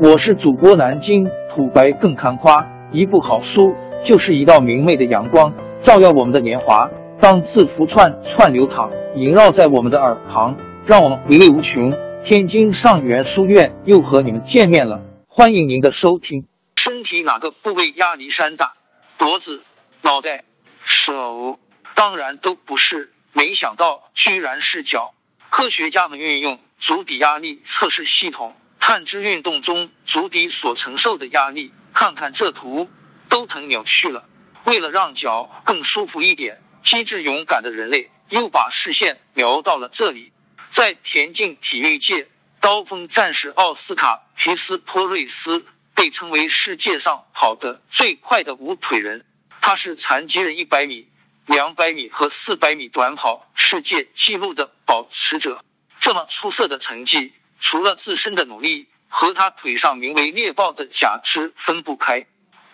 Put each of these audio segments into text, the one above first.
我是主播南京土白更看花，一部好书就是一道明媚的阳光，照耀我们的年华。当字符串串流淌，萦绕在我们的耳旁，让我们回味无穷。天津上元书院又和你们见面了，欢迎您的收听。身体哪个部位压力山大？脖子、脑袋、手？当然都不是。没想到居然是脚。科学家们运用足底压力测试系统。探知运动中足底所承受的压力，看看这图都疼扭曲了。为了让脚更舒服一点，机智勇敢的人类又把视线瞄到了这里。在田径体育界，刀锋战士奥斯卡皮斯托瑞斯被称为世界上跑得最快的无腿人。他是残疾人一百米、两百米和四百米短跑世界纪录的保持者。这么出色的成绩。除了自身的努力和他腿上名为猎豹的假肢分不开，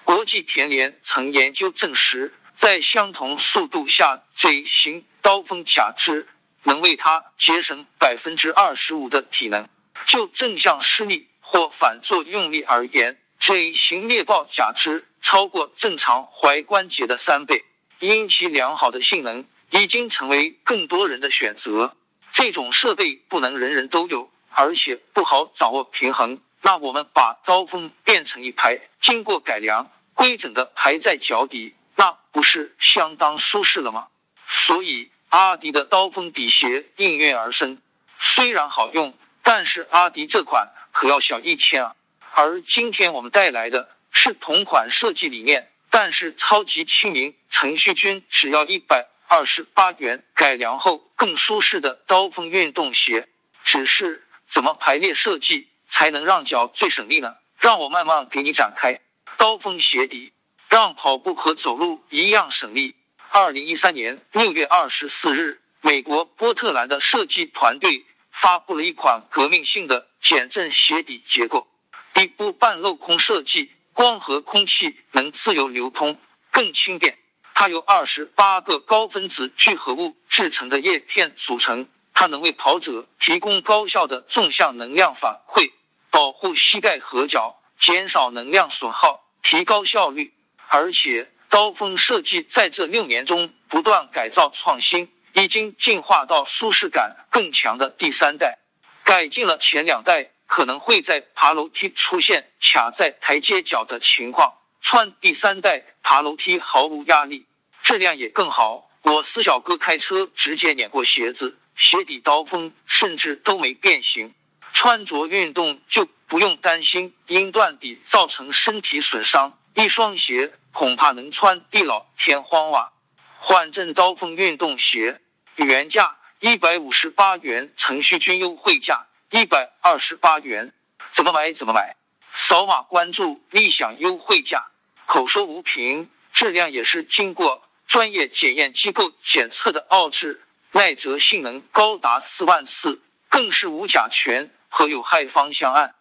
国际田联曾研究证实，在相同速度下，J 型刀锋假肢能为他节省百分之二十五的体能。就正向施力或反作用力而言，J 型猎豹假肢超过正常踝关节的三倍。因其良好的性能，已经成为更多人的选择。这种设备不能人人都有。而且不好掌握平衡，那我们把刀锋变成一排，经过改良规整的排在脚底，那不是相当舒适了吗？所以阿迪的刀锋底鞋应运而生。虽然好用，但是阿迪这款可要小一千啊。而今天我们带来的是同款设计理念，但是超级亲民，程序君只要一百二十八元，改良后更舒适的刀锋运动鞋，只是。怎么排列设计才能让脚最省力呢？让我慢慢给你展开。刀锋鞋底让跑步和走路一样省力。二零一三年六月二十四日，美国波特兰的设计团队发布了一款革命性的减震鞋底结构，底部半镂空设计，光和空气能自由流通，更轻便。它由二十八个高分子聚合物制成的叶片组成。它能为跑者提供高效的纵向能量反馈，保护膝盖和脚，减少能量损耗，提高效率。而且，刀锋设计在这六年中不断改造创新，已经进化到舒适感更强的第三代，改进了前两代可能会在爬楼梯出现卡在台阶角的情况，穿第三代爬楼梯毫无压力，质量也更好。我四小哥开车直接碾过鞋子。鞋底刀锋甚至都没变形，穿着运动就不用担心因断底造成身体损伤。一双鞋恐怕能穿地老天荒哇！缓震刀锋运动鞋原价一百五十八元，程序君优惠价一百二十八元，怎么买怎么买？扫码关注立享优惠价，口说无凭，质量也是经过专业检验机构检测的奥质。耐折性能高达四万次，更是无甲醛和有害芳香胺。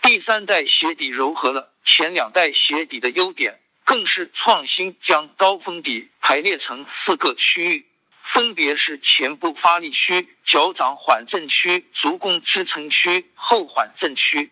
第三代鞋底糅合了前两代鞋底的优点，更是创新，将刀锋底排列成四个区域，分别是前部发力区、脚掌缓震区、足弓支撑区、后缓震区。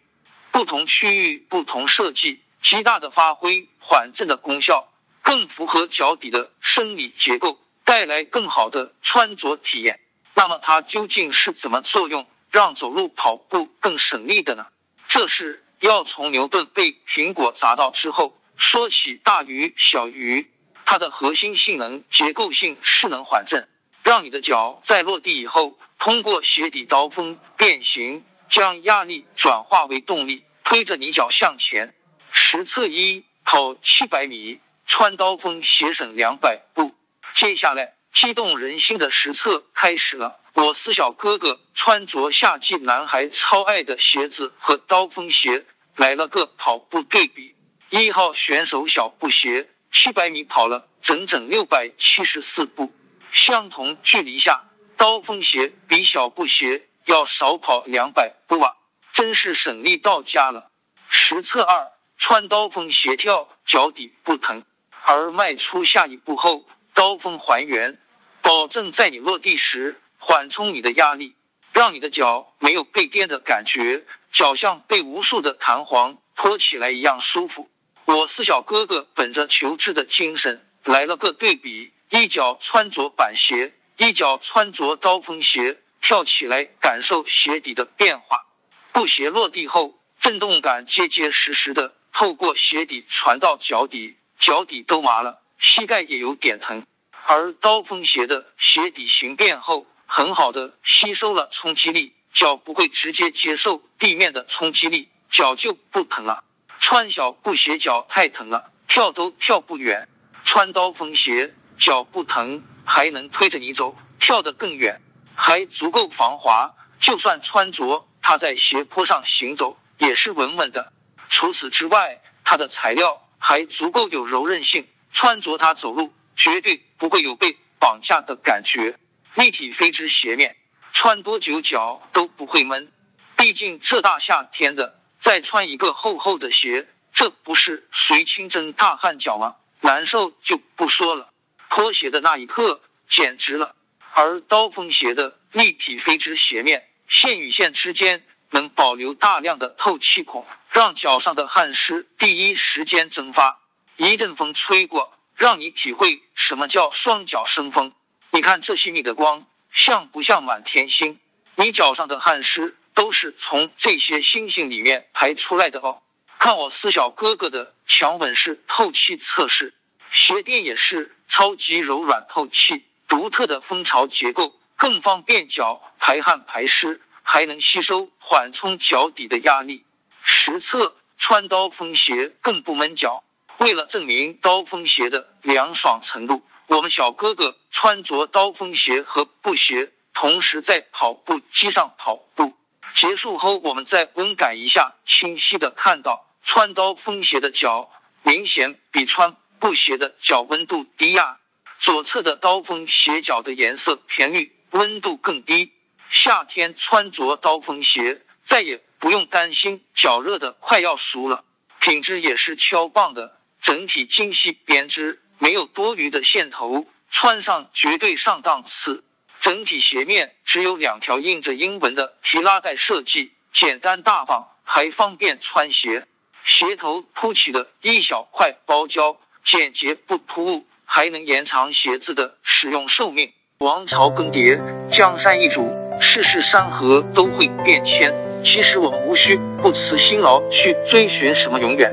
不同区域不同设计，极大的发挥缓震的功效，更符合脚底的生理结构。带来更好的穿着体验，那么它究竟是怎么作用，让走路跑步更省力的呢？这是要从牛顿被苹果砸到之后说起。大于小于，它的核心性能结构性势能缓震，让你的脚在落地以后，通过鞋底刀锋变形，将压力转化为动力，推着你脚向前。实测一：跑七百米，穿刀锋鞋省两百步。接下来，激动人心的实测开始了。我四小哥哥穿着夏季男孩超爱的鞋子和刀锋鞋，来了个跑步对比。一号选手小布鞋七百米跑了整整六百七十四步，相同距离下，刀锋鞋比小布鞋要少跑两百步啊，真是省力到家了。实测二，穿刀锋鞋跳脚底不疼，而迈出下一步后。刀锋还原，保证在你落地时缓冲你的压力。让你的脚没有被颠的感觉，脚像被无数的弹簧托起来一样舒服。我四小哥哥本着求知的精神来了个对比，一脚穿着板鞋，一脚穿着刀锋鞋，跳起来感受鞋底的变化。布鞋落地后，震动感结结实实的透过鞋底传到脚底，脚底都麻了，膝盖也有点疼。而刀锋鞋的鞋底形变后，很好的吸收了冲击力，脚不会直接接受地面的冲击力，脚就不疼了。穿小布鞋脚太疼了，跳都跳不远；穿刀锋鞋脚不疼，还能推着你走，跳得更远，还足够防滑。就算穿着它在斜坡上行走，也是稳稳的。除此之外，它的材料还足够有柔韧性，穿着它走路绝对不会有被绑架的感觉。立体飞织鞋面，穿多久脚都不会闷。毕竟这大夏天的。再穿一个厚厚的鞋，这不是随清蒸大汗脚吗？难受就不说了，脱鞋的那一刻简直了。而刀锋鞋的立体飞织鞋面，线与线之间能保留大量的透气孔，让脚上的汗湿第一时间蒸发。一阵风吹过，让你体会什么叫双脚生风。你看这细密的光，像不像满天星？你脚上的汗湿。都是从这些星星里面排出来的哦。看我四小哥哥的强吻式透气测试，鞋垫也是超级柔软透气，独特的蜂巢结构更方便脚排汗排湿，还能吸收缓冲脚底的压力。实测穿刀锋鞋更不闷脚。为了证明刀锋鞋的凉爽程度，我们小哥哥穿着刀锋鞋和布鞋，同时在跑步机上跑步。结束后，我们再温感一下，清晰的看到穿刀锋鞋的脚明显比穿布鞋的脚温度低呀。左侧的刀锋鞋脚的颜色偏绿，温度更低。夏天穿着刀锋鞋，再也不用担心脚热的快要熟了。品质也是超棒的，整体精细编织，没有多余的线头，穿上绝对上档次。整体鞋面只有两条印着英文的提拉带设计，简单大方，还方便穿鞋。鞋头凸起的一小块包胶，简洁不突兀，还能延长鞋子的使用寿命。王朝更迭，江山易主，世事山河都会变迁。其实我们无需不辞辛劳去追寻什么永远，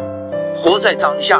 活在当下，